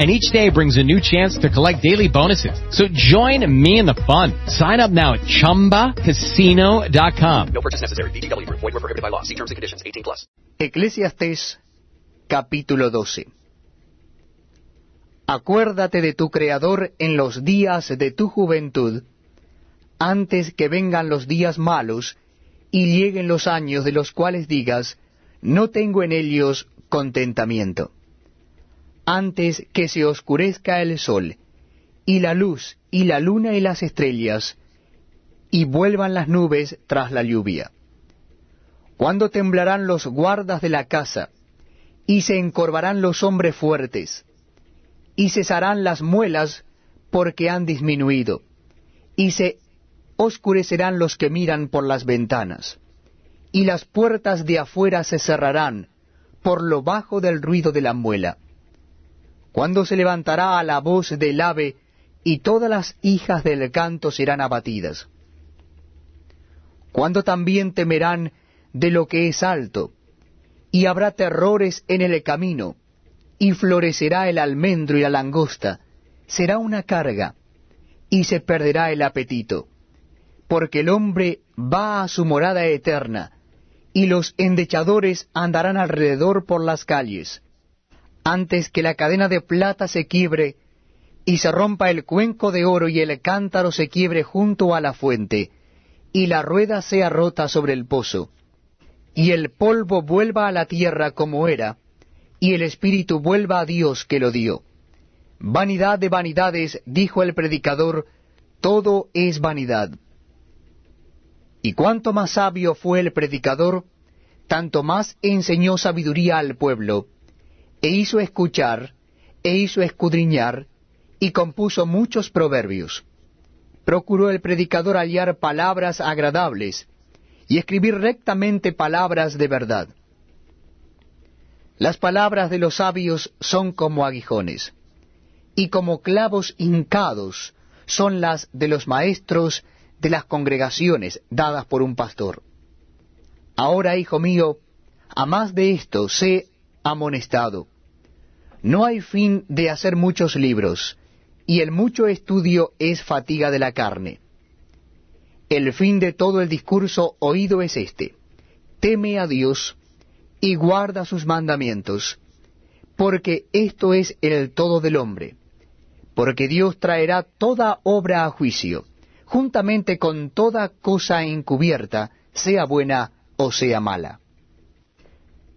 and each day brings a new chance to collect daily bonuses. So join me in the fun. Sign up now at ChumbaCasino.com. No purchase necessary. BGW. Void were prohibited by law. See terms and conditions. 18 plus. Eclesiastés capítulo 12 Acuérdate de tu Creador en los días de tu juventud, antes que vengan los días malos y lleguen los años de los cuales digas, no tengo en ellos contentamiento antes que se oscurezca el sol, y la luz, y la luna y las estrellas, y vuelvan las nubes tras la lluvia. Cuando temblarán los guardas de la casa, y se encorvarán los hombres fuertes, y cesarán las muelas porque han disminuido, y se oscurecerán los que miran por las ventanas, y las puertas de afuera se cerrarán por lo bajo del ruido de la muela cuando se levantará a la voz del ave, y todas las hijas del canto serán abatidas. Cuando también temerán de lo que es alto, y habrá terrores en el camino, y florecerá el almendro y la langosta, será una carga, y se perderá el apetito, porque el hombre va a su morada eterna, y los endechadores andarán alrededor por las calles antes que la cadena de plata se quiebre, y se rompa el cuenco de oro y el cántaro se quiebre junto a la fuente, y la rueda sea rota sobre el pozo, y el polvo vuelva a la tierra como era, y el espíritu vuelva a Dios que lo dio. Vanidad de vanidades, dijo el predicador, todo es vanidad. Y cuanto más sabio fue el predicador, tanto más enseñó sabiduría al pueblo, e hizo escuchar, e hizo escudriñar, y compuso muchos proverbios. Procuró el predicador hallar palabras agradables, y escribir rectamente palabras de verdad. Las palabras de los sabios son como aguijones, y como clavos hincados son las de los maestros de las congregaciones dadas por un pastor. Ahora, hijo mío, a más de esto, sé amonestado. No hay fin de hacer muchos libros, y el mucho estudio es fatiga de la carne. El fin de todo el discurso oído es este, teme a Dios y guarda sus mandamientos, porque esto es el todo del hombre, porque Dios traerá toda obra a juicio, juntamente con toda cosa encubierta, sea buena o sea mala.